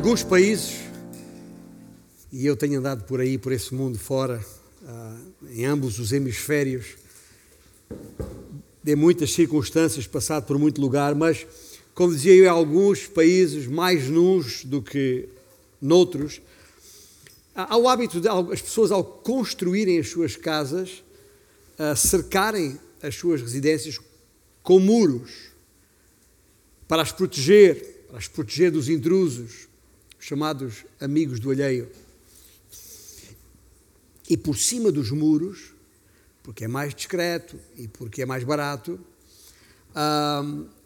alguns países, e eu tenho andado por aí, por esse mundo fora, em ambos os hemisférios, de muitas circunstâncias, passado por muito lugar, mas, como dizia eu, em alguns países, mais nuns do que noutros, há o hábito de as pessoas, ao construírem as suas casas, cercarem as suas residências com muros para as proteger, para as proteger dos intrusos, chamados amigos do alheio. E por cima dos muros, porque é mais discreto e porque é mais barato,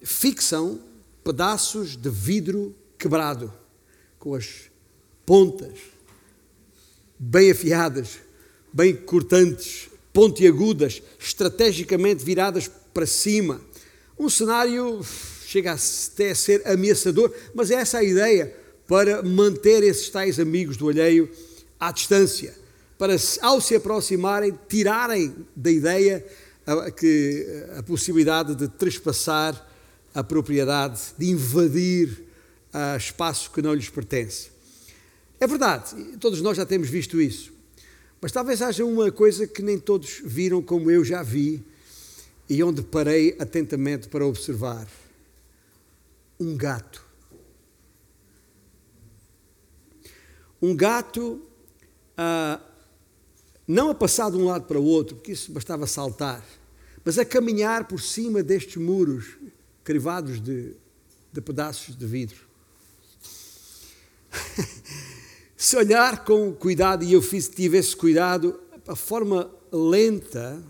fixam pedaços de vidro quebrado, com as pontas bem afiadas, bem cortantes, pontiagudas, estrategicamente viradas para cima. Um cenário chega até a ser ameaçador, mas é essa a ideia para manter esses tais amigos do alheio à distância, para ao se aproximarem, tirarem da ideia a, que, a possibilidade de trespassar a propriedade, de invadir a espaço que não lhes pertence. É verdade, todos nós já temos visto isso. Mas talvez haja uma coisa que nem todos viram como eu já vi e onde parei atentamente para observar: um gato. Um gato, ah, não a passar de um lado para o outro, porque isso bastava saltar, mas a caminhar por cima destes muros crivados de, de pedaços de vidro. Se olhar com cuidado, e eu fiz, tive esse cuidado, a forma lenta,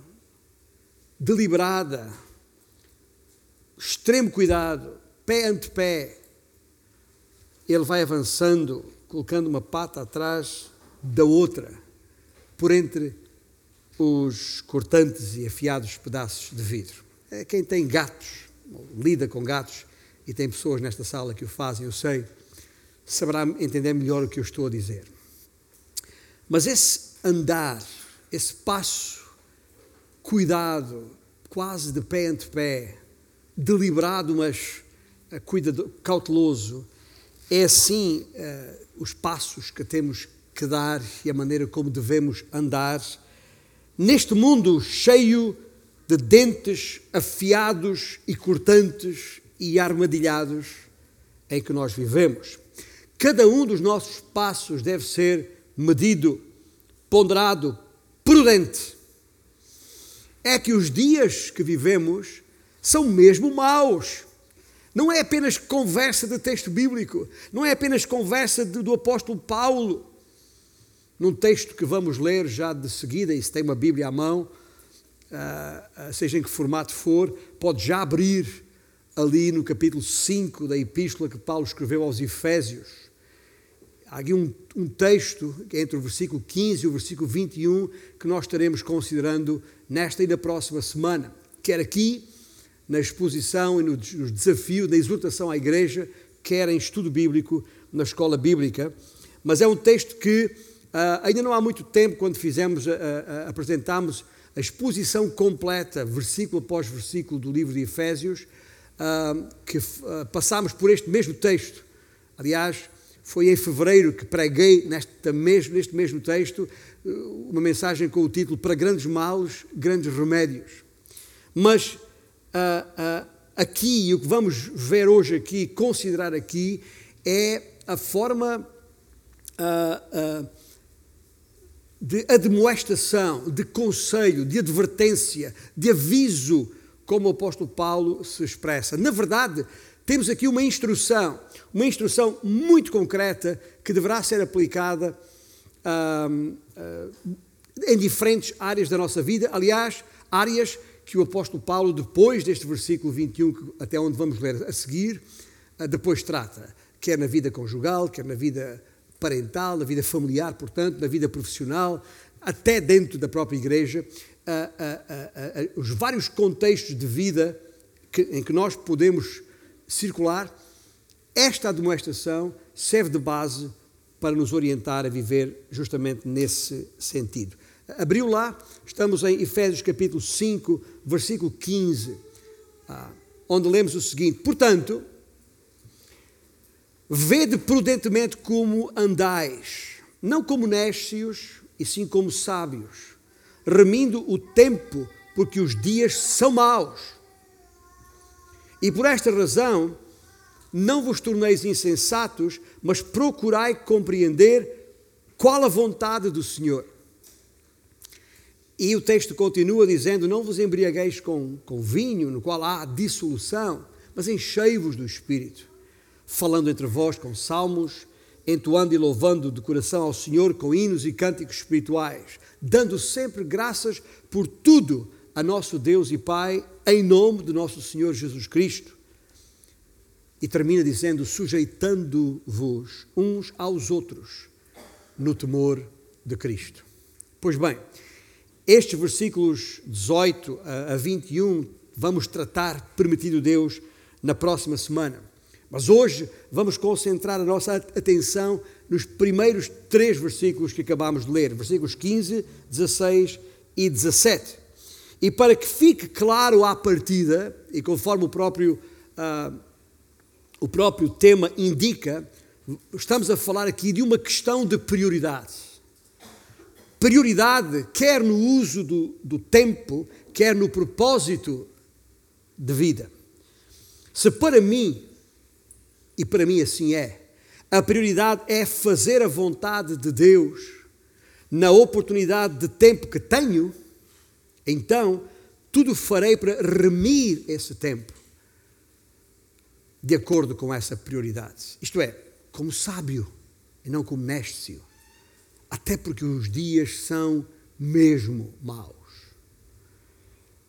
deliberada, extremo cuidado, pé ante pé, ele vai avançando, colocando uma pata atrás da outra, por entre os cortantes e afiados pedaços de vidro. É quem tem gatos, lida com gatos, e tem pessoas nesta sala que o fazem, eu sei saberá entender melhor o que eu estou a dizer. Mas esse andar, esse passo, cuidado, quase de pé ante pé, deliberado, mas uh, cuidado, cauteloso, é assim uh, os passos que temos que dar e a maneira como devemos andar neste mundo cheio de dentes afiados e cortantes e armadilhados em que nós vivemos. Cada um dos nossos passos deve ser medido, ponderado, prudente. É que os dias que vivemos são mesmo maus. Não é apenas conversa de texto bíblico, não é apenas conversa de, do apóstolo Paulo. Num texto que vamos ler já de seguida, e se tem uma Bíblia à mão, uh, seja em que formato for, pode já abrir ali no capítulo 5 da epístola que Paulo escreveu aos Efésios. Há aqui um, um texto entre o versículo 15 e o versículo 21 que nós estaremos considerando nesta e na próxima semana, quer aqui na exposição e no, desafio da exortação à igreja, quer em estudo bíblico na escola bíblica. Mas é um texto que uh, ainda não há muito tempo, quando fizemos, uh, uh, apresentámos a exposição completa, versículo após versículo, do livro de Efésios, que passámos por este mesmo texto. Aliás, foi em fevereiro que preguei neste mesmo, neste mesmo texto uma mensagem com o título Para grandes males, grandes remédios. Mas uh, aqui, o que vamos ver hoje aqui, considerar aqui, é a forma uh, de admoestação, de conselho, de advertência, de aviso, como o apóstolo Paulo se expressa. Na verdade, temos aqui uma instrução, uma instrução muito concreta que deverá ser aplicada em diferentes áreas da nossa vida. Aliás, áreas que o apóstolo Paulo, depois deste versículo 21, até onde vamos ler a seguir, uh, depois trata, quer na vida conjugal, quer na vida parental, na vida familiar, portanto, na vida profissional, até dentro da própria igreja, uh, os vários contextos de vida que, em que nós podemos circular, esta demonstração serve de base para nos orientar a viver justamente nesse sentido. Abriu lá, estamos em Efésios capítulo 5, versículo 15, ah, onde lemos o seguinte: Portanto, Vede prudentemente como andais, não como néscios, e sim como sábios, remindo o tempo, porque os dias são maus. E por esta razão, não vos torneis insensatos, mas procurai compreender qual a vontade do Senhor. E o texto continua dizendo: Não vos embriagueis com, com vinho, no qual há dissolução, mas enchei-vos do Espírito, falando entre vós com salmos, entoando e louvando de coração ao Senhor com hinos e cânticos espirituais, dando sempre graças por tudo a nosso Deus e Pai, em nome de nosso Senhor Jesus Cristo. E termina dizendo: sujeitando-vos uns aos outros no temor de Cristo. Pois bem, estes versículos 18 a 21 vamos tratar, permitido Deus, na próxima semana. Mas hoje vamos concentrar a nossa atenção nos primeiros três versículos que acabamos de ler, versículos 15, 16 e 17. E para que fique claro à partida, e conforme o próprio, uh, o próprio tema indica, estamos a falar aqui de uma questão de prioridade. Prioridade, quer no uso do, do tempo, quer no propósito de vida. Se para mim, e para mim assim é, a prioridade é fazer a vontade de Deus na oportunidade de tempo que tenho, então tudo farei para remir esse tempo de acordo com essa prioridade. Isto é, como sábio e não como néscio. Até porque os dias são mesmo maus.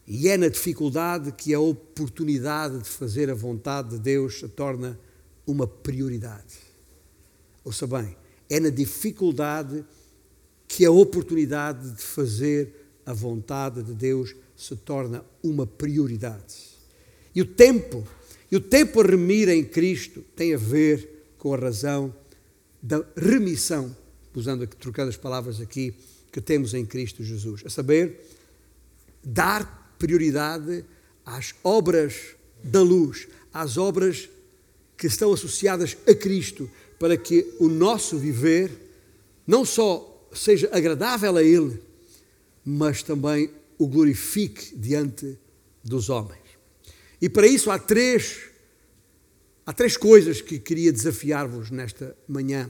E é na dificuldade que a oportunidade de fazer a vontade de Deus se torna uma prioridade. Ouça bem, é na dificuldade que a oportunidade de fazer a vontade de Deus se torna uma prioridade. E o tempo, e o tempo a remir em Cristo tem a ver com a razão da remissão, usando aqui, trocando as palavras aqui, que temos em Cristo Jesus. A saber, dar prioridade às obras da luz, às obras que estão associadas a Cristo, para que o nosso viver não só seja agradável a Ele, mas também o glorifique diante dos homens. E para isso há três, há três coisas que queria desafiar-vos nesta manhã,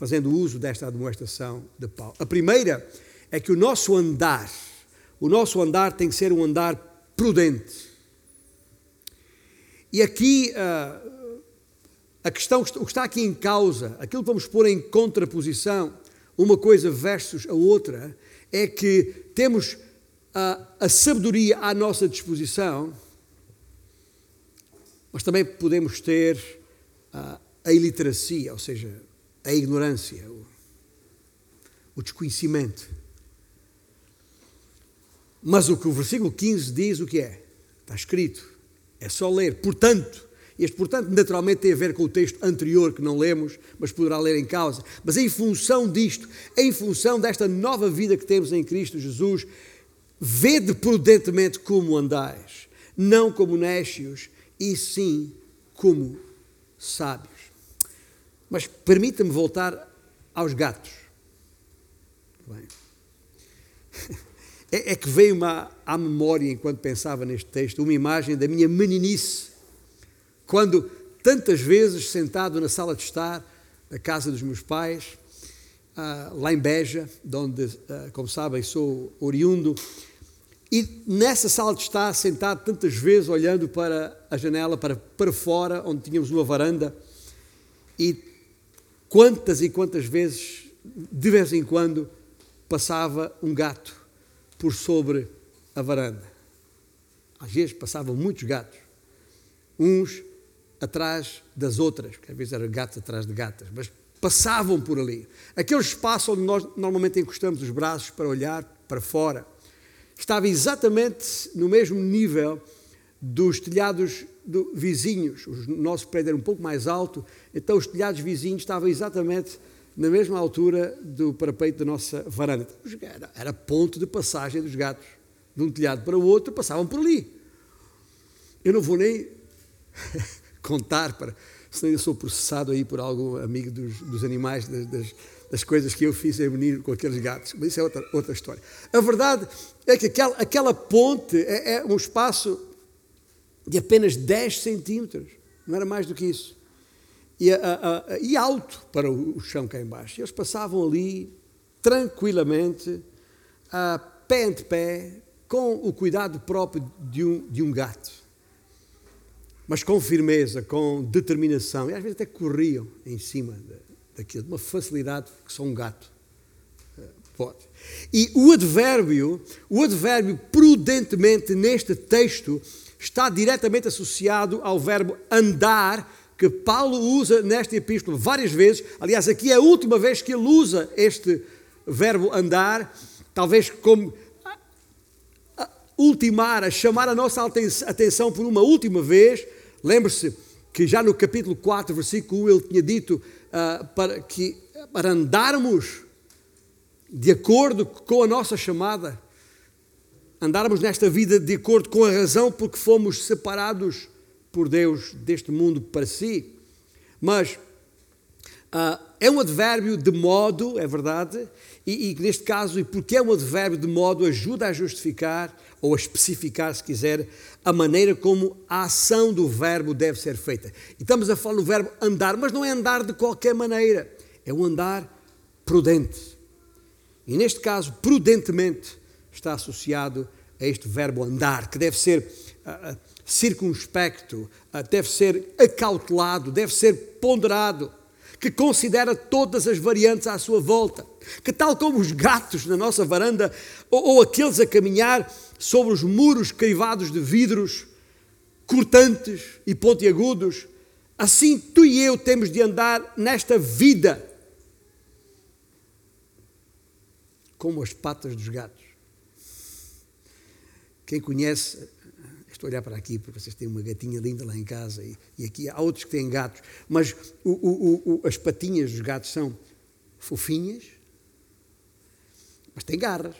fazendo uso desta demonstração de Paulo. A primeira é que o nosso andar, o nosso andar tem que ser um andar prudente. E aqui uh, a questão, o que está aqui em causa, aquilo que vamos pôr em contraposição, uma coisa versus a outra, é que temos a, a sabedoria à nossa disposição, mas também podemos ter a, a iliteracia, ou seja, a ignorância, o, o desconhecimento. Mas o que o versículo 15 diz, o que é? Está escrito. É só ler. Portanto, este portanto naturalmente tem a ver com o texto anterior que não lemos, mas poderá ler em causa. Mas em função disto, em função desta nova vida que temos em Cristo Jesus, vede prudentemente como andais, não como necios, e sim como sábios. Mas permita-me voltar aos gatos. É, é que veio-me à memória, enquanto pensava neste texto, uma imagem da minha meninice, quando tantas vezes sentado na sala de estar da casa dos meus pais, ah, lá em Beja, de onde, ah, como sabem, sou oriundo, e nessa sala de estar, sentado tantas vezes, olhando para a janela, para, para fora, onde tínhamos uma varanda, e quantas e quantas vezes, de vez em quando, passava um gato por sobre a varanda. Às vezes passavam muitos gatos, uns atrás das outras, porque às vezes eram gatos atrás de gatas, mas passavam por ali. Aquele espaço onde nós normalmente encostamos os braços para olhar para fora, estava exatamente no mesmo nível dos telhados do, vizinhos. O nosso prédio era um pouco mais alto, então os telhados vizinhos estavam exatamente na mesma altura do parapeito da nossa varanda. Era, era ponto de passagem dos gatos. De um telhado para o outro, passavam por ali. Eu não vou nem contar para se ainda sou processado aí por algum amigo dos, dos animais, das, das, das, coisas que eu fiz em menino com aqueles gatos. Mas isso é outra, outra história. A verdade é que aquela, aquela ponte é, é um espaço de apenas 10 centímetros, não era mais do que isso. E, a, a, e alto para o, o, chão cá embaixo. Eles passavam ali tranquilamente, a pé ante pé, com o cuidado próprio de um, de um gato. Mas com firmeza, com determinação. E às vezes até corriam em cima daquilo, de uma facilidade que só um gato eh, pode. E o advérbio, o advérbio prudentemente neste texto está diretamente associado ao verbo andar, que Paulo usa nesta epístola várias vezes. Aliás, aqui é a última vez que ele usa este verbo andar, talvez como ultimar, a chamar a nossa atenção por uma última vez. Lembre-se que já no capítulo 4, versículo 1, ele tinha dito uh, para, que, para andarmos de acordo com a nossa chamada, andarmos nesta vida de acordo com a razão porque fomos separados por Deus deste mundo para si. Mas uh, é um advérbio de modo, é verdade, e, e neste caso, e porque é um advérbio de modo, ajuda a justificar ou a especificar, se quiser, a maneira como a ação do verbo deve ser feita. E estamos a falar do verbo andar, mas não é andar de qualquer maneira, é um andar prudente. E neste caso, prudentemente, está associado a este verbo andar, que deve ser uh, circunspecto, uh, deve ser acautelado, deve ser ponderado que considera todas as variantes à sua volta, que, tal como os gatos na nossa varanda, ou, ou aqueles a caminhar sobre os muros crivados de vidros, cortantes e pontiagudos, assim tu e eu temos de andar nesta vida como as patas dos gatos. Quem conhece Estou a olhar para aqui porque vocês têm uma gatinha linda lá em casa e, e aqui há outros que têm gatos, mas o, o, o, as patinhas dos gatos são fofinhas, mas têm garras.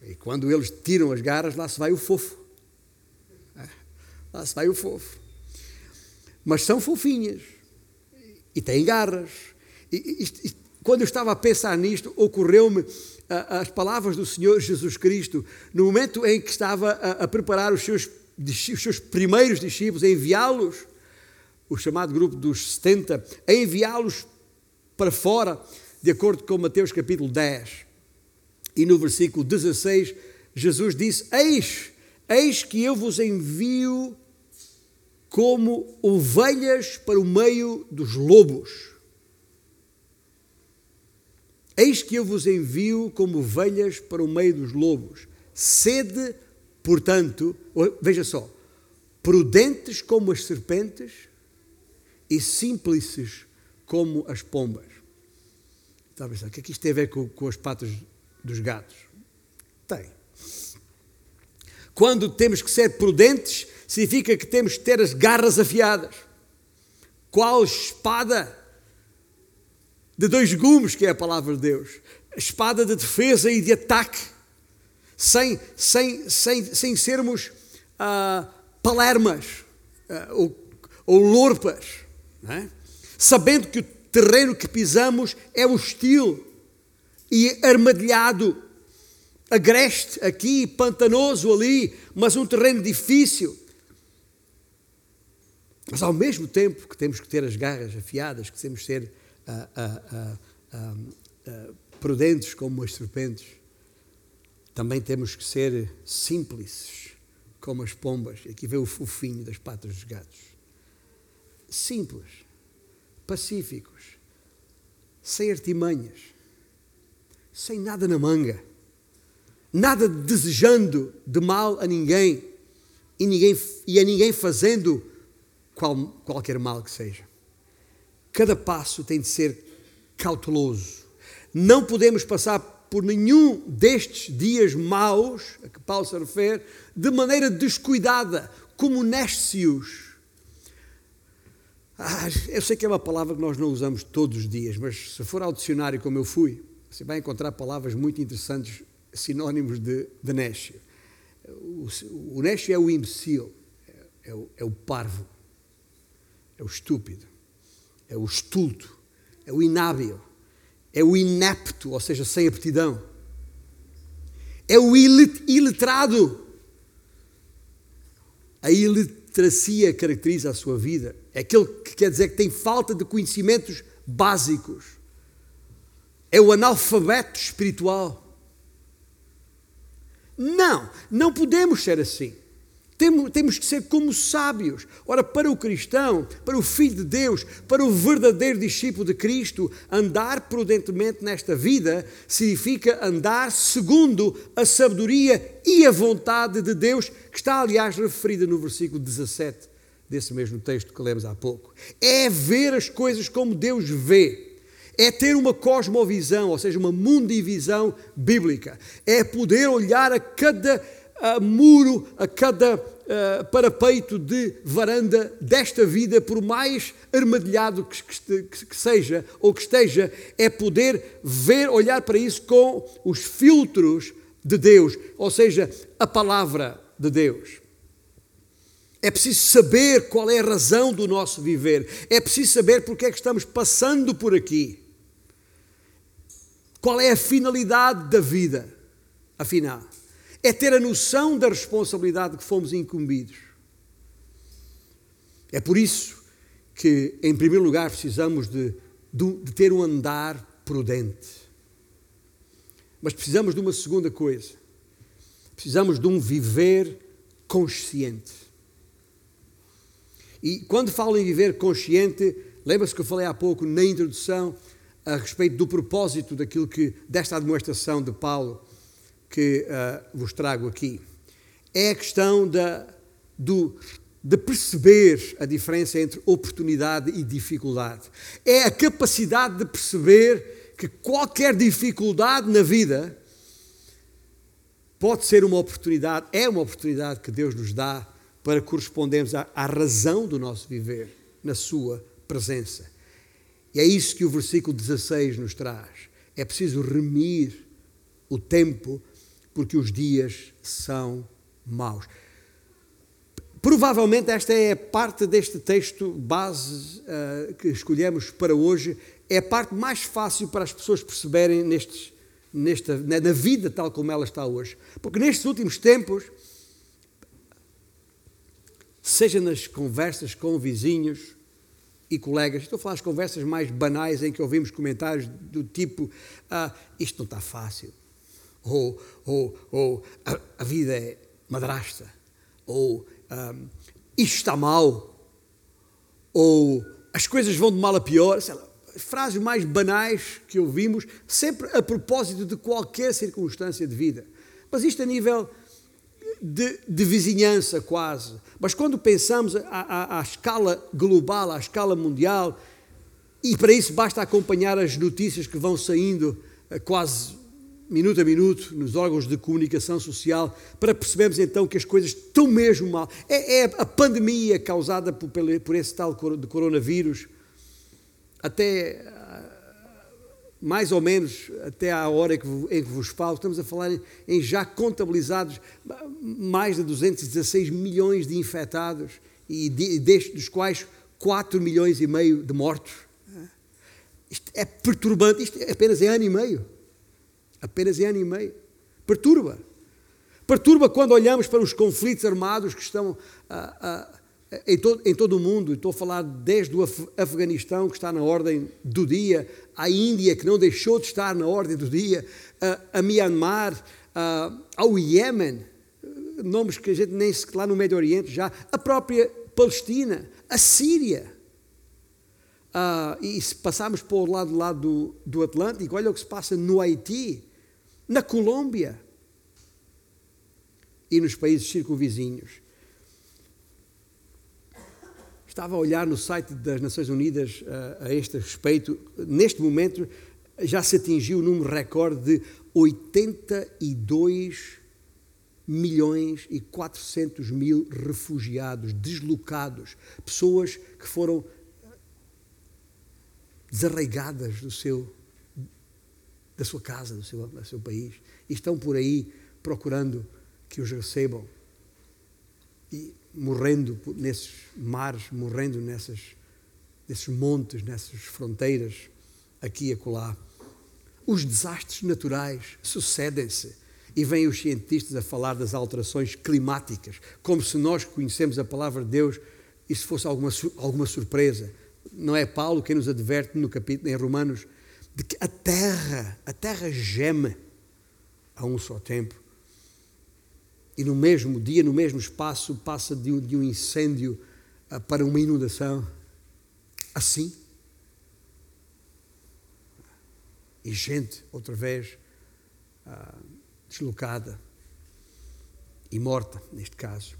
E quando eles tiram as garras, lá se vai o fofo. É, lá se vai o fofo. Mas são fofinhas e têm garras. E, e, e quando eu estava a pensar nisto, ocorreu-me as palavras do Senhor Jesus Cristo, no momento em que estava a, preparar os seus os seus primeiros discípulos, a enviá-los, o chamado grupo dos 70, a enviá-los para fora, de acordo com Mateus capítulo 10. E no versículo 16, Jesus disse: Eis, eis que eu vos envio como ovelhas para o meio dos lobos. Eis que eu vos envio como ovelhas para o meio dos lobos. Sede Portanto, veja só, prudentes como as serpentes e simples como as pombas. Está a pensar, o que é que isto tem a ver com, com as patas dos gatos? Tem. Quando temos que ser prudentes, significa que temos que ter as garras afiadas. Qual espada de dois gumes, que é a palavra de Deus? Espada de defesa e de ataque sem, sem, sem, sem sermos uh, palermas uh, ou, ou lorpas, é? sabendo que o terreno que pisamos é hostil e armadilhado, agreste aqui, pantanoso ali, mas um terreno difícil. Mas ao mesmo tempo que temos que ter as garras afiadas, que temos que ser uh, prudentes como as serpentes, também temos que ser simples, como as pombas. Aqui vê o fofinho das patas dos gatos. Simples, pacíficos, sem artimanhas, sem nada na manga, nada desejando de mal a ninguém e, ninguém, e a ninguém fazendo qual, qualquer mal que seja. Cada passo tem de ser cauteloso. Não podemos passar por nenhum destes dias maus a que Paulo se refere de maneira descuidada, como néscios. Ah, eu sei que é uma palavra que nós não usamos todos os dias, mas se for ao dicionário como eu fui, você vai encontrar palavras muito interessantes, sinónimos de, de. O, o é o imbecil, é, é, o, é o parvo, é o estúpido. É o estulto, é o inábil, é o inepto, ou seja, sem aptidão, é o iletrado. A iliteracia caracteriza a sua vida. É aquele que quer dizer que tem falta de conhecimentos básicos. É o analfabeto espiritual. Não, não podemos ser assim. Temos que ser como sábios. Ora, para o cristão, para o filho de Deus, para o verdadeiro discípulo de Cristo, andar prudentemente nesta vida significa andar segundo a sabedoria e a vontade de Deus, que está, aliás, referida no versículo 17 desse mesmo texto que lemos há pouco. É ver as coisas como Deus vê. É ter uma cosmovisão, ou seja, uma mundivisão bíblica. É poder olhar a cada a muro, a cada uh, parapeito de varanda desta vida, por mais armadilhado que, que, que, seja ou que esteja, é poder ver, olhar para isso com os filtros de Deus, ou seja, a palavra de Deus. É preciso saber qual é a razão do nosso viver. É preciso saber porque é que estamos passando por aqui. Qual é a finalidade da vida, afinal é ter a noção da responsabilidade que fomos incumbidos. É por isso que, em primeiro lugar, precisamos de, de, de ter um andar prudente. Mas precisamos de uma segunda coisa. Precisamos de um viver consciente. E quando falo em viver consciente, lembra-se que eu falei há pouco na introdução a respeito do propósito daquilo que desta demonstração de Paulo que uh, vos trago aqui. É a questão da, do, de perceber a diferença entre oportunidade e dificuldade. É a capacidade de perceber que qualquer dificuldade na vida pode ser uma oportunidade, é uma oportunidade que Deus nos dá para correspondermos à, à razão do nosso viver, na Sua presença. E é isso que o versículo 16 nos traz. É preciso remir o tempo porque os dias são maus. Provavelmente esta é a parte deste texto base uh, que escolhemos para hoje, é a parte mais fácil para as pessoas perceberem nestes, nesta, na vida tal como ela está hoje. Porque nestes últimos tempos, seja nas conversas com vizinhos e colegas, estou a falar das conversas mais banais em que ouvimos comentários do tipo: ah, isto não está fácil ou, ou, ou a, a vida é madrasta, ou um, isto está mal, ou as coisas vão de mal a pior, sei lá, frases mais banais que ouvimos, sempre a propósito de qualquer circunstância de vida. Mas isto a nível de, de vizinhança, quase. Mas quando pensamos à, à, escala global, à escala mundial, e para isso basta acompanhar as notícias que vão saindo eh, quase minuto a minuto, nos órgãos de comunicação social, para percebermos então que as coisas estão mesmo mal. É, é a pandemia causada por, por esse tal de coronavírus, até mais ou menos até à hora em que, vos falo, estamos a falar em, já contabilizados mais de 216 milhões de infectados e de, destes dos quais 4 milhões e meio de mortos. Isto é perturbante, isto é apenas em ano e meio apenas em ano e meio. Perturba. Perturba quando olhamos para os conflitos armados que estão ah, ah, em, todo, em todo o mundo. Estou a falar desde o Afeganistão, que está na ordem do dia, a Índia, que não deixou de estar na ordem do dia, a, Myanmar, a, ao Iémen, nomes que a gente nem se lá no Médio Oriente já, a própria Palestina, a Síria. Uh, e se passarmos para o lado, lado do, do Atlântico, olha o que se passa no Haiti, na Colômbia e nos países circunvizinhos. Estava a olhar no site das Nações Unidas uh, a este respeito. Neste momento já se atingiu o número recorde de 82 milhões e 400 mil refugiados, deslocados, pessoas que foram desarraigadas do seu, da sua casa, do seu, do seu país, e estão por aí procurando que os recebam e morrendo nesses mares, morrendo nessas nesses montes, nessas fronteiras, aqui e acolá. Os desastres naturais sucedem-se e vêm os cientistas a falar das alterações climáticas, como se nós que conhecemos a palavra de Deus, isso fosse alguma, alguma surpresa. Não é Paulo quem nos adverte no capítulo em Romanos de que a terra, a terra geme a um só tempo. E no mesmo dia, no mesmo espaço, passa de um, de um incêndio uh, para uma inundação. Assim. E gente, outra vez, uh, deslocada e morta, neste caso.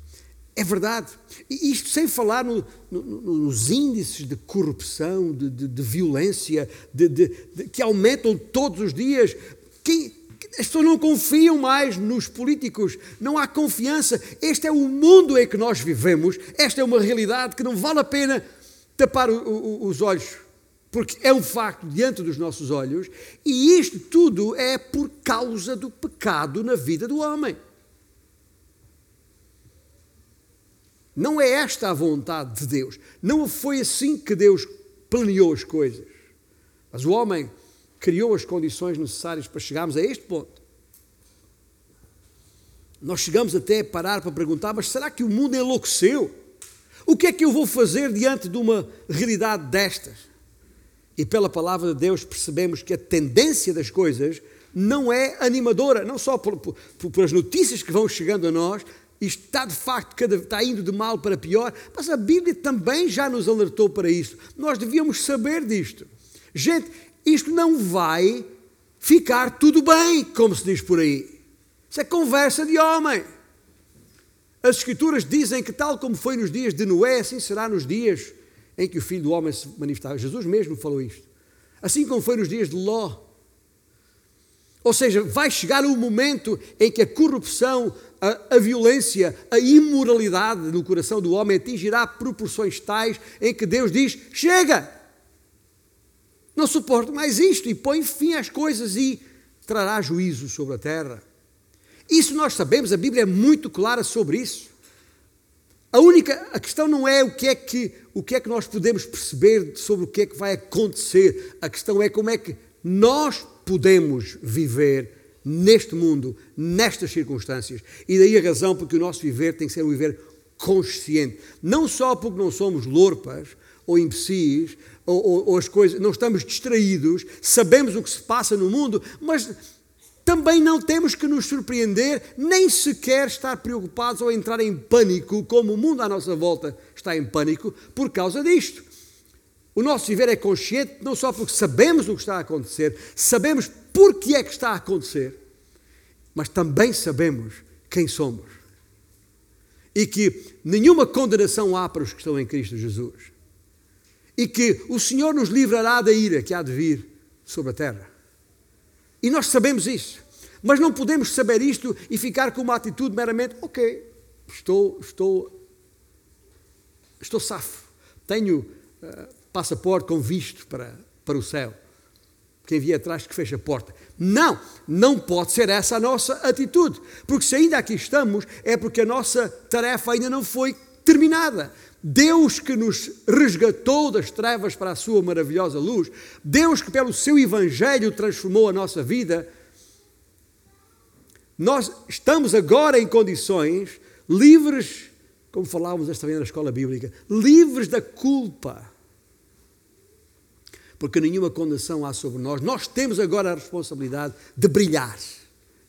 É verdade. E isto sem falar no, no, nos índices de corrupção, de, de, de violência, de, que aumentam todos os dias. Quem, as pessoas não confiam mais nos políticos, não há confiança. Este é o mundo em que nós vivemos, esta é uma realidade que não vale a pena tapar o, o, os olhos, porque é um facto diante dos nossos olhos, e isto tudo é por causa do pecado na vida do homem. Não é esta a vontade de Deus. Não foi assim que Deus planeou as coisas. Mas o homem criou as condições necessárias para chegarmos a este ponto. Nós chegamos até a parar para perguntar: mas será que o mundo enlouqueceu? O que é que eu vou fazer diante de uma realidade destas? E pela palavra de Deus percebemos que a tendência das coisas não é animadora, não só por, por, por as notícias que vão chegando a nós, isto está de facto cada, está indo de mal para pior, mas a Bíblia também já nos alertou para isso. Nós devíamos saber disto. Gente, isto não vai ficar tudo bem, como se diz por aí. Isso é conversa de homem. As Escrituras dizem que, tal como foi nos dias de Noé, assim será nos dias em que o Filho do Homem se manifestará. Jesus mesmo falou isto. Assim como foi nos dias de Ló. Ou seja, vai chegar um momento em que a corrupção, a, a, violência, a imoralidade no coração do homem atingirá proporções tais em que Deus diz: chega! Não suporto mais isto e põe fim às coisas e trará juízo sobre a terra. Isso nós sabemos, a Bíblia é muito clara sobre isso. A única a questão não é o que é que o que é que nós podemos perceber sobre o que é que vai acontecer. A questão é como é que nós podemos viver neste mundo, nestas circunstâncias. E daí a razão porque o nosso viver tem que ser um viver consciente. Não só porque não somos lorpas ou imbecis, ou, ou, ou as coisas, não estamos distraídos, sabemos o que se passa no mundo, mas também não temos que nos surpreender, nem sequer estar preocupados ou entrar em pânico, como o mundo à nossa volta está em pânico, por causa disto. O nosso viver é consciente não só porque sabemos o que está a acontecer, sabemos porque é que está a acontecer, mas também sabemos quem somos. E que nenhuma condenação há para os que estão em Cristo Jesus. E que o Senhor nos livrará da ira que há de vir sobre a terra. E nós sabemos isso. Mas não podemos saber isto e ficar com uma atitude meramente, ok, estou, estou, estou safo. Tenho uh, passaporte com visto para, para o céu quem vier atrás que feche a porta. Não, não pode ser essa a nossa atitude, porque se ainda aqui estamos, é porque a nossa tarefa ainda não foi terminada. Deus que nos resgatou das trevas para a sua maravilhosa luz, Deus que pelo seu evangelho transformou a nossa vida, nós estamos agora em condições livres, como falávamos esta manhã na escola bíblica, livres da culpa porque nenhuma condenação há sobre nós. Nós temos agora a responsabilidade de brilhar,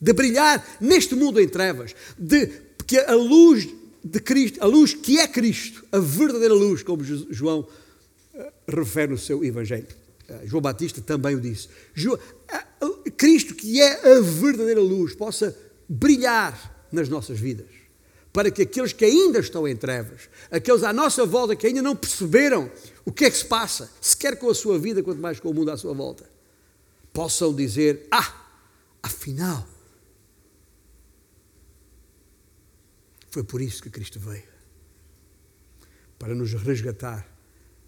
de brilhar neste mundo em trevas, de que a luz de Cristo, a luz que é Cristo, a verdadeira luz, como João eh, refere no seu Evangelho. Eh, João Batista também o disse. Cristo, que é a verdadeira luz, possa brilhar nas nossas vidas, para que aqueles que ainda estão em trevas, aqueles à nossa volta que ainda não perceberam o que é que se passa, sequer com a sua vida, quanto mais com o mundo à sua volta, possam dizer: Ah, afinal, foi por isso que Cristo veio para nos resgatar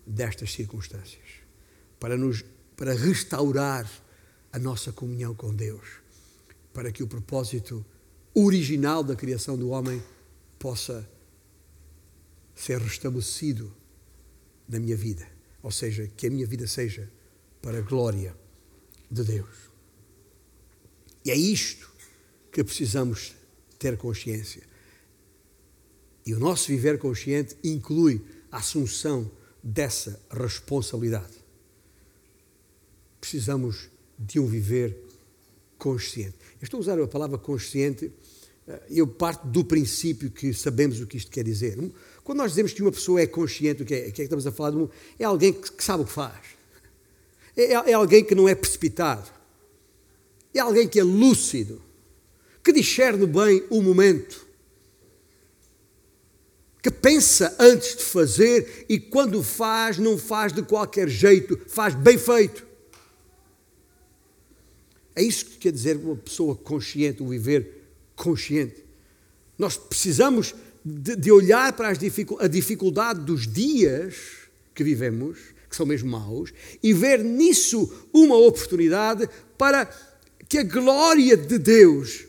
destas circunstâncias, para, nos, para restaurar a nossa comunhão com Deus, para que o propósito original da criação do homem possa ser restabelecido na minha vida, Ou seja, que a minha vida seja para a glória de Deus. E é isto que precisamos ter consciência. E o nosso viver consciente inclui a assunção dessa responsabilidade. Precisamos de um viver consciente. Eu estou a usar a palavra consciente, eh, eu parto do princípio que sabemos o que isto quer dizer. Quando nós dizemos que uma pessoa é consciente, o que é, que, é que estamos a falar? É alguém que sabe o que faz. É, é alguém que não é precipitado. É alguém que é lúcido, que discerne bem o momento, que pensa antes de fazer e quando faz, não faz de qualquer jeito, faz bem feito. É isso que quer dizer uma pessoa consciente, o viver consciente. Nós precisamos de, de olhar para a dificuldade dos dias que vivemos, que são mesmo maus, e ver nisso uma oportunidade para que a glória de Deus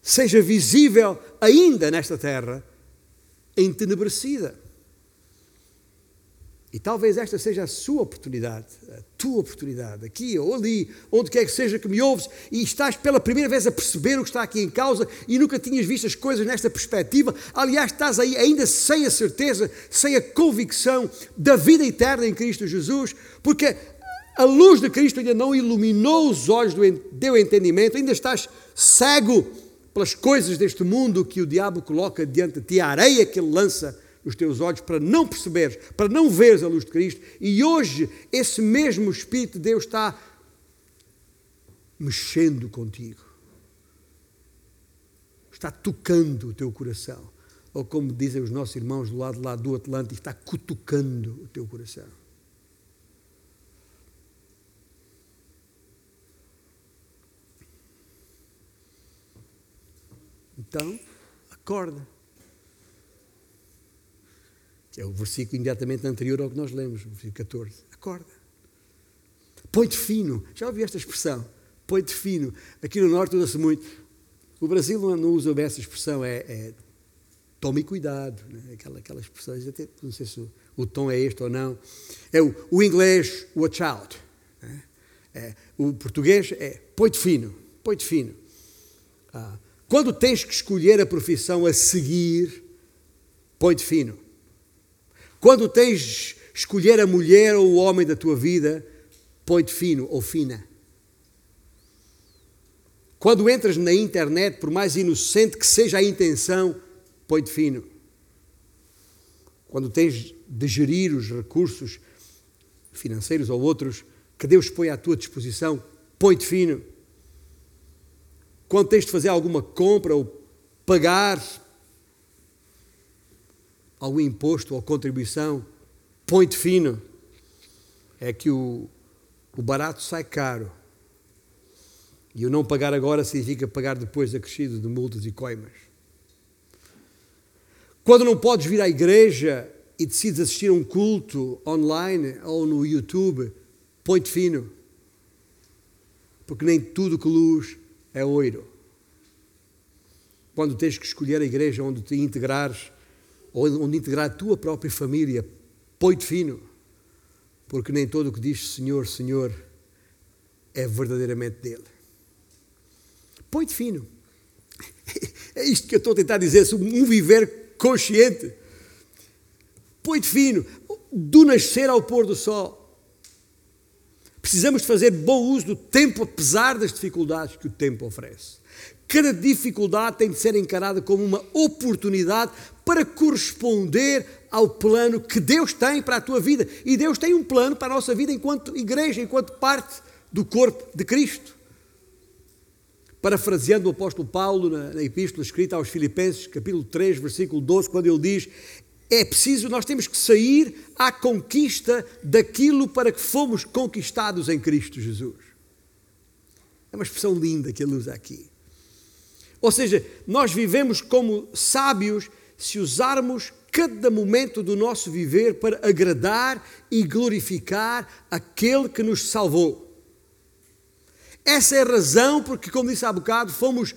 seja visível ainda nesta terra entenebrecida. E talvez esta seja a sua oportunidade, a tua oportunidade, aqui ou ali, onde quer que seja que me ouves e estás pela primeira vez a perceber o que está aqui em causa e nunca tinhas visto as coisas nesta perspectiva. Aliás, estás aí ainda sem a certeza, sem a convicção da vida eterna em Cristo Jesus, porque a luz de Cristo ainda não iluminou os olhos do teu entendimento, ainda estás cego pelas coisas deste mundo que o diabo coloca diante de ti, a areia que ele lança os teus olhos para não perceberes, para não veres a luz de Cristo. E hoje esse mesmo Espírito de Deus está mexendo contigo. Está tocando o teu coração. Ou como dizem os nossos irmãos do lado lá do Atlântico, está cutucando o teu coração. Então, acorda. É o versículo imediatamente anterior ao que nós lemos, o versículo 14. Acorda. Põe-te fino. Já ouvi esta expressão? Põe-te fino. Aqui no Norte usa-se muito. O Brasil não, usa bem essa expressão, é, é tome cuidado. Né? Aquela, aquela expressão, até, não sei se o, o, tom é este ou não. É o, o inglês, watch out. Né? É, o português é põe-te fino. Põe-te fino. Ah, quando tens que escolher a profissão a seguir, põe-te fino. Quando tens escolher a mulher ou o homem da tua vida, põe-te fino ou fina. Quando entras na internet, por mais inocente que seja a intenção, põe-te fino. Quando tens de gerir os recursos financeiros ou outros que Deus põe à tua disposição, põe-te fino. Quando tens de fazer alguma compra ou pagar algum imposto ou contribuição, põe-te fino. É que o, o barato sai caro. E o não pagar agora significa pagar depois acrescido de multas e coimas. Quando não podes vir à igreja e decides assistir a um culto online ou no YouTube, põe-te fino. Porque nem tudo que luz é oiro. Quando tens que escolher a igreja onde te integrares, onde integrar a tua própria família, põe-te fino, porque nem todo o que diz Senhor, Senhor é verdadeiramente dele. Põe-te fino. É isto que eu estou a tentar dizer, um viver consciente. Põe-te fino, do nascer ao pôr do sol. Precisamos fazer bom uso do tempo, apesar das dificuldades que o tempo oferece. Cada dificuldade tem de ser encarada como uma oportunidade para corresponder ao plano que Deus tem para a tua vida. E Deus tem um plano para a nossa vida enquanto igreja, enquanto parte do corpo de Cristo. Parafraseando o apóstolo Paulo na, na epístola escrita aos Filipenses, capítulo 3, versículo 12, quando ele diz: É preciso, nós temos que sair à conquista daquilo para que fomos conquistados em Cristo Jesus. É uma expressão linda que ele usa aqui. Ou seja, nós vivemos como sábios se usarmos cada momento do nosso viver para agradar e glorificar aquele que nos salvou. Essa é a razão porque, como disse há bocado, fomos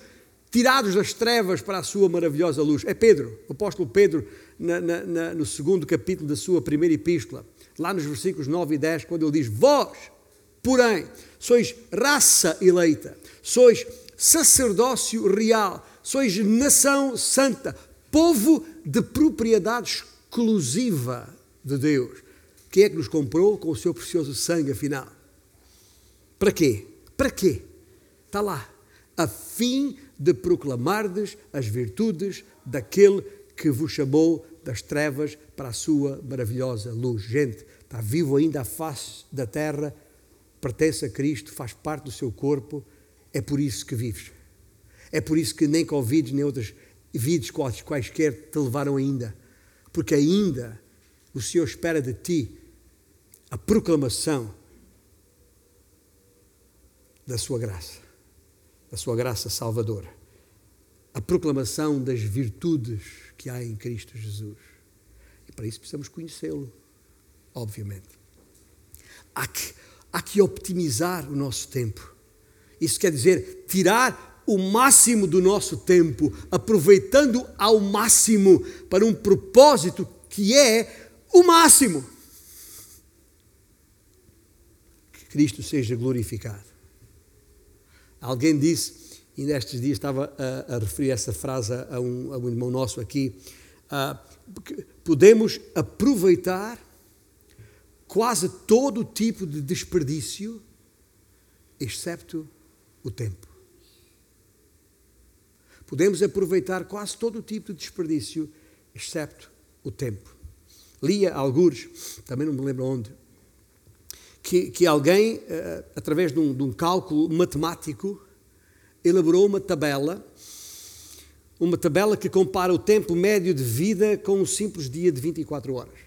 tirados das trevas para a sua maravilhosa luz. É Pedro, o apóstolo Pedro, na, na, na, no segundo capítulo da sua primeira epístola. lá nos versículos 9 e 10, quando ele diz: Vós, porém, sois raça eleita, sois sacerdócio real, sois nação santa, povo de propriedade exclusiva de Deus. Quem é que nos comprou com o seu precioso sangue, afinal? Para quê? Para quê? Está lá. A fim de proclamardes as virtudes daquele que vos chamou das trevas para a sua maravilhosa luz. Gente, está vivo ainda à face da terra, pertence a Cristo, faz parte do seu corpo, é por isso que vives. É por isso que nem Covid, nem outras vidas quaisquer te levaram ainda. Porque ainda o Senhor espera de ti a proclamação da sua graça, da sua graça salvadora, a proclamação das virtudes que há em Cristo Jesus. E para isso precisamos conhecê-lo, obviamente. Há que, há que optimizar o nosso tempo. Isso quer dizer tirar o máximo do nosso tempo, aproveitando ao máximo para um propósito que é o máximo. Que Cristo seja glorificado. Alguém disse, e nestes dias estava a, a referir essa frase a um, a um irmão nosso aqui, uh, podemos aproveitar quase todo tipo de desperdício, excepto o tempo. Podemos aproveitar quase todo o tipo de desperdício, excepto o tempo. Lia alguns, também não me lembro onde, que, que alguém, eh, através de um, de um cálculo matemático, elaborou uma tabela, uma tabela que compara o tempo médio de vida com um simples dia de 24 horas.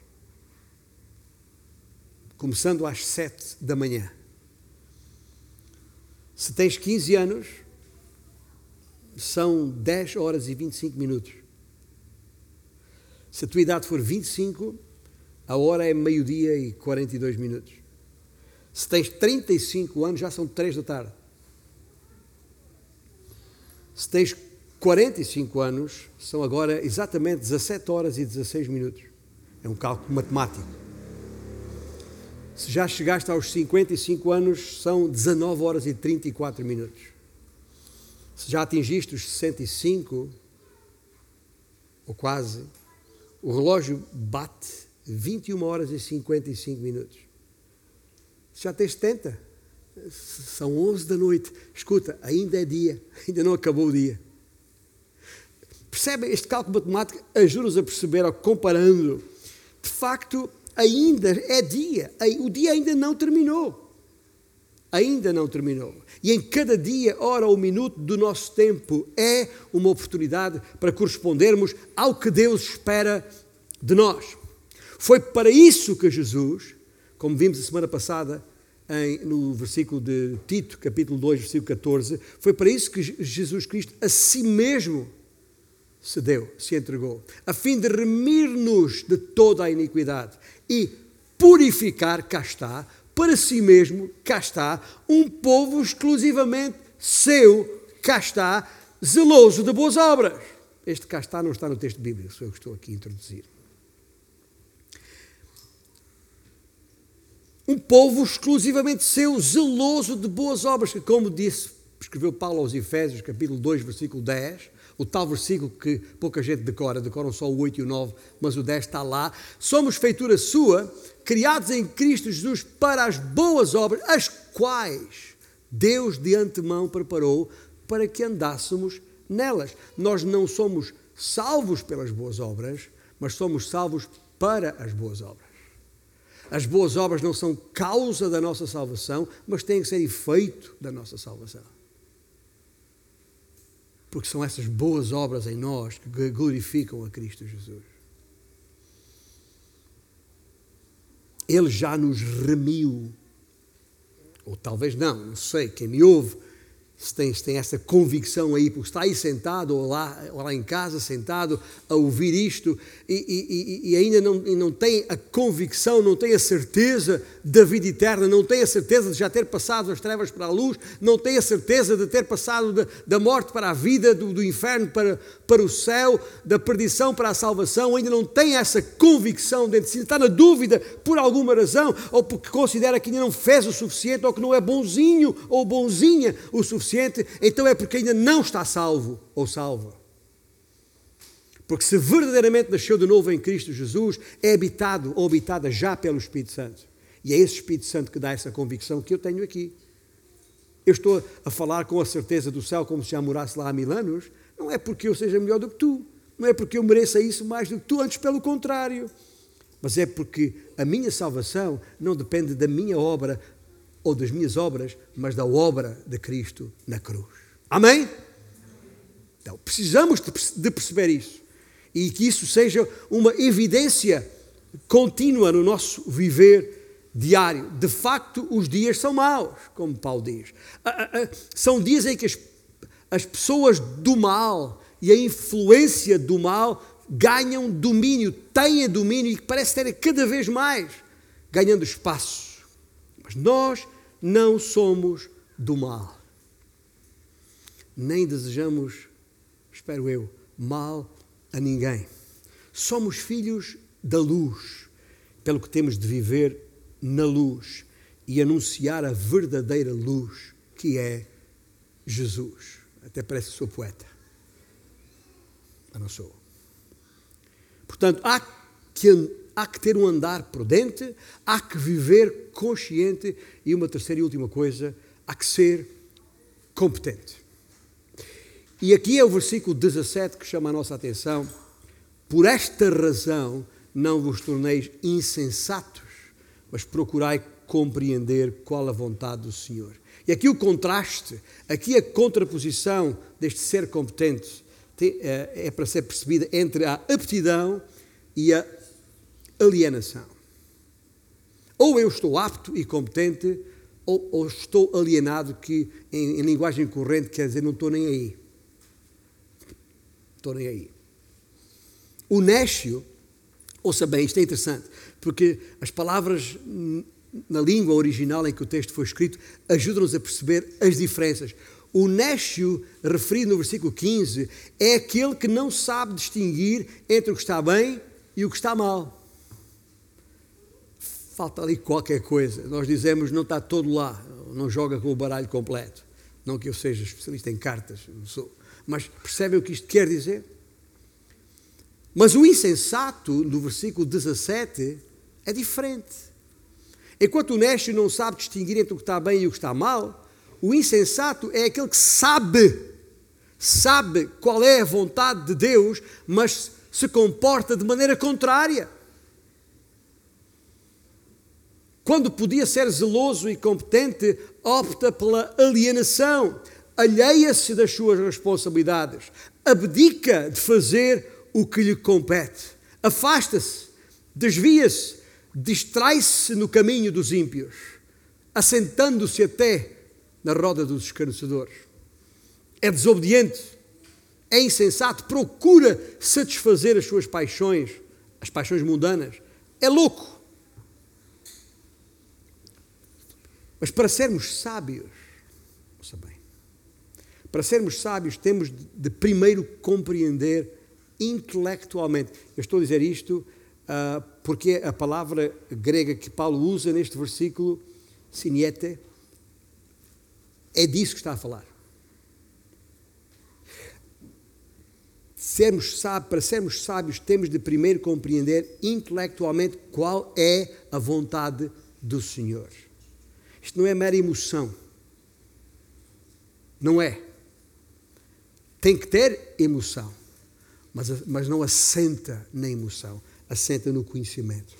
Começando às 7 da manhã. Se tens 15 anos, são 10 horas e 25 minutos. Se a tua idade for 25, a hora é meio-dia e 42 minutos. Se tens 35 anos, já são 3 da tarde. Se tens 45 anos, são agora exatamente 17 horas e 16 minutos. É um cálculo matemático. Se já chegaste aos 55 anos, são 19 horas e 34 minutos. Se já atingiste os 65, ou quase, o relógio bate 21 horas e 55 minutos. Se já tens 70, são 11 da noite. Escuta, ainda é dia, ainda não acabou o dia. Percebe? Este cálculo matemático ajuda-nos a perceber, comparando. De facto, ainda é dia, o dia ainda não terminou. Ainda não terminou. E em cada dia, hora ou minuto do nosso tempo é uma oportunidade para correspondermos ao que Deus espera de nós. Foi para isso que Jesus, como vimos a semana passada, em, no versículo de Tito, capítulo 2, versículo 14, foi para isso que Jesus Cristo a si mesmo se deu, se entregou, a fim de remir-nos de toda a iniquidade e purificar, cá está, para si mesmo, cá está, um povo exclusivamente seu, cá está, zeloso de boas obras. Este cá está não está no texto bíblico, sou eu que estou aqui a introduzir. Um povo exclusivamente seu, zeloso de boas obras, que, como disse, escreveu Paulo aos Efésios, capítulo 2, versículo 10, o tal versículo que pouca gente decora, decoram só o 8 e o 9, mas o 10 está lá. Somos feitura sua, criados em Cristo Jesus para as boas obras, as quais Deus de antemão preparou para que andássemos nelas. Nós não somos salvos pelas boas obras, mas somos salvos para as boas obras. As boas obras não são causa da nossa salvação, mas têm que ser efeito da nossa salvação. Porque são essas boas obras em nós que glorificam a Cristo Jesus. Ele já nos remiu, ou talvez não, não sei, quem me ouve se tem, se tem essa convicção aí, porque está aí sentado, ou lá, ou lá em casa, sentado, a ouvir isto, e, e, e ainda não, e não tem a convicção, não tem a certeza da vida eterna, não tem a certeza de já ter passado das trevas para a luz, não tem a certeza de ter passado da, da morte para a vida, do, do inferno para, para o céu, da perdição para a salvação, ainda não tem essa convicção dentro de si, está na dúvida por alguma razão, ou porque considera que ainda não fez o suficiente, ou que não é bonzinho ou bonzinha o suficiente suficiente, então é porque ainda não está salvo ou salva. Porque se verdadeiramente nasceu de novo em Cristo Jesus, é habitado ou habitada já pelo Espírito Santo. E é esse Espírito Santo que dá essa convicção que eu tenho aqui. Eu estou a falar com a certeza do céu como se já morasse lá há mil anos, não é porque eu seja melhor do que tu, não é porque eu mereça isso mais do que tu, antes pelo contrário. Mas é porque a minha salvação não depende da minha obra, ou das minhas obras, mas da obra de Cristo na cruz. Amém? Então, precisamos de perceber isso e que isso seja uma evidência contínua no nosso viver diário. De facto, os dias são maus, como Paulo diz. São dias em que as, as pessoas do mal e a influência do mal ganham domínio, têm domínio e parece ter cada vez mais ganhando espaço. Mas nós não somos do mal. Nem desejamos, espero eu, mal a ninguém. Somos filhos da luz, pelo que temos de viver na luz e anunciar a verdadeira luz que é Jesus. Até parece que sou poeta. Mas não sou. Portanto, há que há que ter um andar prudente, há que viver consciente e uma terceira e última coisa, há que ser competente. E aqui é o versículo 17 que chama a nossa atenção. Por esta razão não vos torneis insensatos, mas procurai compreender qual a vontade do Senhor. E aqui o contraste, aqui a contraposição deste ser competente eh, é para ser percebida entre a aptidão e a alienação. Ou eu estou apto e competente, ou, ou estou alienado, que em, em, linguagem corrente quer dizer não estou nem aí. Estou nem aí. O nécio, ouça bem, isto é interessante, porque as palavras na língua original em que o texto foi escrito ajudam-nos a perceber as diferenças. O nécio, referido no versículo 15, é aquele que não sabe distinguir entre o que está bem e o que está mal falta ali qualquer coisa. Nós dizemos não está todo lá, não joga com o baralho completo. Não que eu seja especialista em cartas, não sou. Mas percebem o que isto quer dizer? Mas o insensato, no versículo 17, é diferente. Enquanto o nécio não sabe distinguir entre o que está bem e o que está mal, o insensato é aquele que sabe, sabe qual é a vontade de Deus, mas se comporta de maneira contrária. Quando podia ser zeloso e competente, opta pela alienação, alheia-se das suas responsabilidades, abdica de fazer o que lhe compete, afasta-se, desvia-se, distrai-se no caminho dos ímpios, assentando-se até na roda dos escarnecedores. É desobediente, é insensato, procura satisfazer as suas paixões, as paixões mundanas, é louco Mas para sermos sábios, ouça bem, para sermos sábios temos de primeiro compreender intelectualmente. Eu estou a dizer isto uh, porque a palavra grega que Paulo usa neste versículo, siniete, é disso que está a falar. Sermos sábios, para sermos sábios, temos de primeiro compreender intelectualmente qual é a vontade do Senhor. Isto não é mera emoção. Não é. Tem que ter emoção, mas, mas não assenta na emoção, assenta no conhecimento.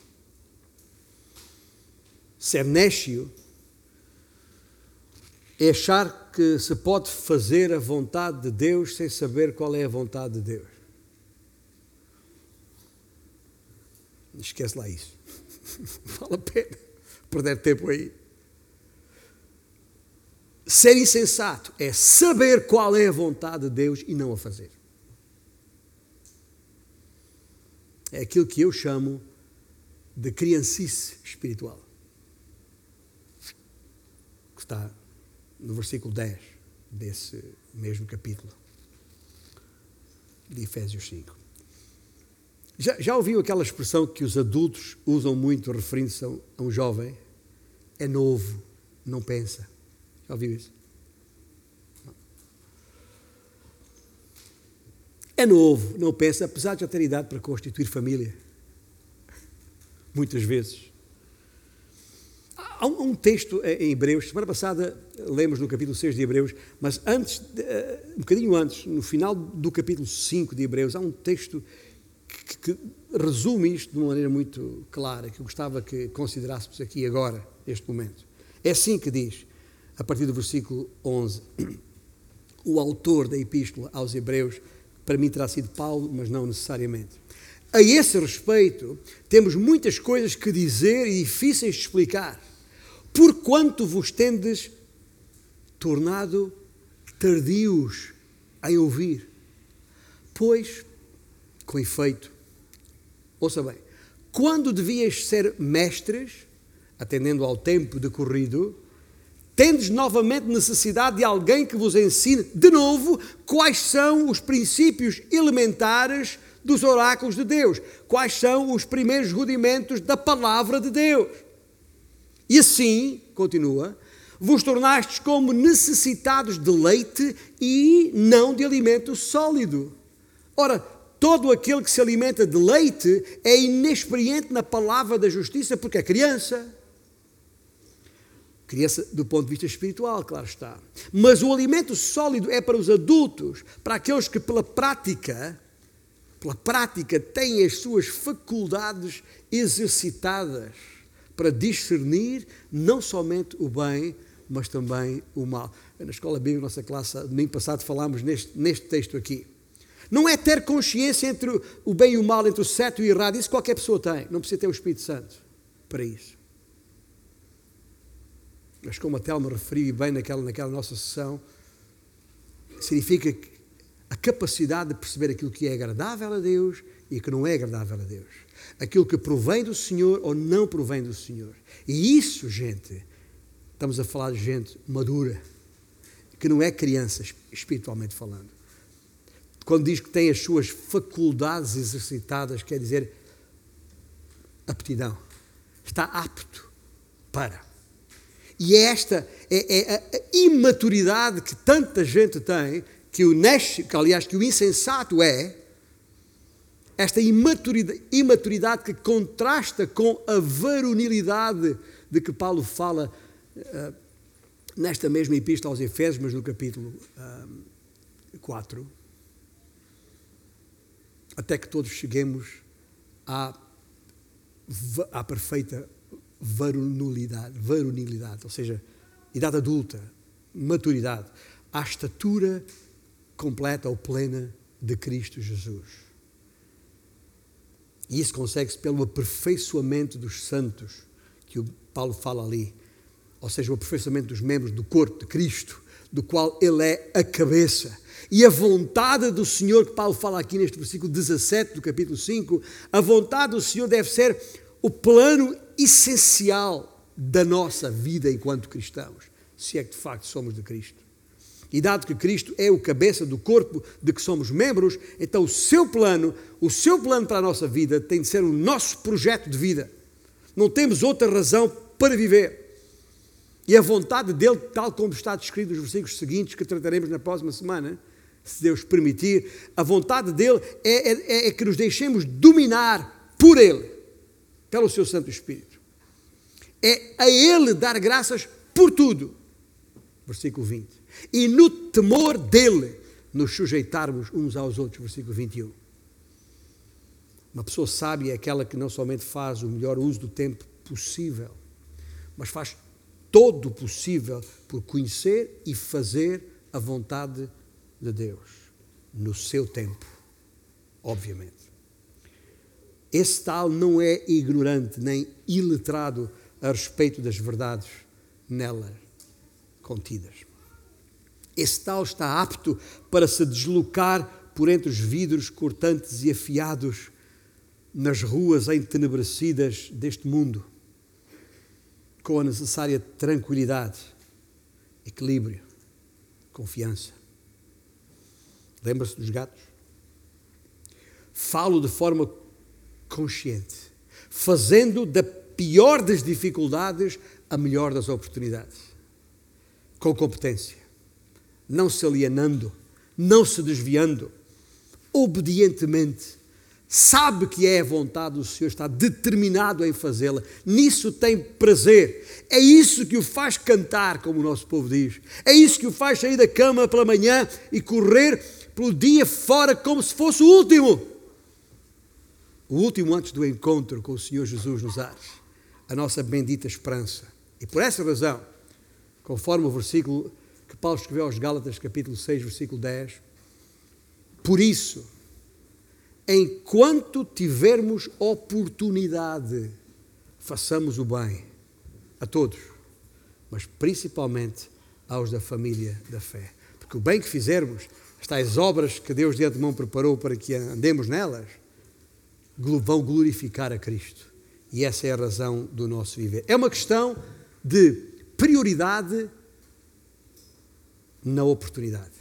Ser nécio é achar que se pode fazer a vontade de Deus sem saber qual é a vontade de Deus. Esquece lá isso. vale a pena perder tempo aí. Ser insensato é saber qual é a vontade de Deus e não a fazer. É aquilo que eu chamo de criancice espiritual. Que está no versículo 10 desse mesmo capítulo de Efésios 5. Já, já ouviu aquela expressão que os adultos usam muito referindo-se a um jovem? É novo, não pensa. Já ouviu isso? É novo, não pensa, apesar de já ter idade para constituir família. Muitas vezes. Há um texto em Hebreus, semana passada lemos no capítulo 6 de Hebreus, mas antes, eh, um bocadinho antes, no final do capítulo 5 de Hebreus, há um texto que, que resume isto de uma maneira muito clara, que eu gostava que considerássemos aqui agora, neste momento. É assim que diz: a partir do versículo 11. O autor da epístola aos Hebreus, para mim terá sido Paulo, mas não necessariamente. A esse respeito, temos muitas coisas que dizer e difíceis de explicar. Porquanto vos tendes tornado tardios em ouvir? Pois, com efeito, ouça bem, quando devias ser mestres, atendendo ao tempo decorrido, tendes novamente necessidade de alguém que vos ensine de novo quais são os princípios elementares dos oráculos de Deus, quais são os primeiros rudimentos da palavra de Deus. E assim, continua, vos tornastes como necessitados de leite e não de alimento sólido. Ora, todo aquele que se alimenta de leite é inexperiente na palavra da justiça porque é criança. Criança do ponto de vista espiritual, claro está. Mas o alimento sólido é para os adultos, para aqueles que pela prática, pela prática têm as suas faculdades exercitadas para discernir não somente o bem, mas também o mal. Na escola bíblica, nossa classe, domingo passado, falámos neste, neste texto aqui. Não é ter consciência entre o bem e o mal, entre o certo e o errado. Isso qualquer pessoa tem. Não precisa ter o Espírito Santo para isso. Mas como a Telma referiu bem naquela, naquela nossa sessão, significa a capacidade de perceber aquilo que é agradável a Deus e que não é agradável a Deus. Aquilo que provém do Senhor ou não provém do Senhor. E isso, gente, estamos a falar de gente madura, que não é criança, espiritualmente falando. Quando diz que tem as suas faculdades exercitadas, quer dizer aptidão. Está apto para. E é esta é, é a imaturidade que tanta gente tem, que o nasce, que aliás que o insensato é, esta imaturidade, imaturidade que contrasta com a varonilidade de que Paulo fala uh, nesta mesma epístola aos Efésios, mas no capítulo eh, 4. Até que todos cheguemos à, à perfeita varonilidade, varonilidade, ou seja, idade adulta, maturidade, à estatura completa ou plena de Cristo Jesus. E isso consegue-se pelo aperfeiçoamento dos santos, que o Paulo fala ali, ou seja, o aperfeiçoamento dos membros do corpo de Cristo, do qual ele é a cabeça. E a vontade do Senhor, que Paulo fala aqui neste versículo 17 do capítulo 5, a vontade do Senhor deve ser o plano essencial da nossa vida enquanto cristãos, se é que de facto somos de Cristo. E dado que Cristo é o cabeça do corpo de que somos membros, então o seu plano, o seu plano para a nossa vida tem de ser o nosso projeto de vida. Não temos outra razão para viver. E a vontade dele, tal como está descrito nos versículos seguintes que trataremos na próxima semana, se Deus permitir, a vontade dele é, é, é que nos deixemos dominar por ele, pelo seu Santo Espírito é a Ele dar graças por tudo. Versículo 20. E no temor dEle nos sujeitarmos uns aos outros. Versículo 21. Uma pessoa sábia é aquela que não somente faz o melhor uso do tempo possível, mas faz todo o possível por conhecer e fazer a vontade de Deus, no seu tempo, obviamente. Esse tal não é ignorante nem iletrado a respeito das verdades nela contidas. Esse tal está apto para se deslocar por entre os vidros cortantes e afiados nas ruas entenebrecidas deste mundo, com a necessária tranquilidade, equilíbrio, confiança. Lembra-se dos gatos? Falo de forma consciente, fazendo da pior das dificuldades a melhor das oportunidades, com competência, não se alienando, não se desviando, obedientemente sabe que é a vontade do Senhor, está determinado em fazê-la, nisso tem prazer. É isso que o faz cantar, como o nosso povo diz. É isso que o faz sair da cama pela manhã e correr pelo dia fora como se fosse o último. O último antes do encontro com o Senhor Jesus nos ares. A nossa bendita esperança. E por essa razão, conforme o versículo que Paulo escreveu aos Gálatas, capítulo 6, versículo 10, por isso, enquanto tivermos oportunidade, façamos o bem a todos, mas principalmente aos da família da fé. Porque o bem que fizermos, as tais obras que Deus de antemão preparou para que andemos nelas, vão glorificar a Cristo. E essa é a razão do nosso viver. É uma questão de prioridade na oportunidade.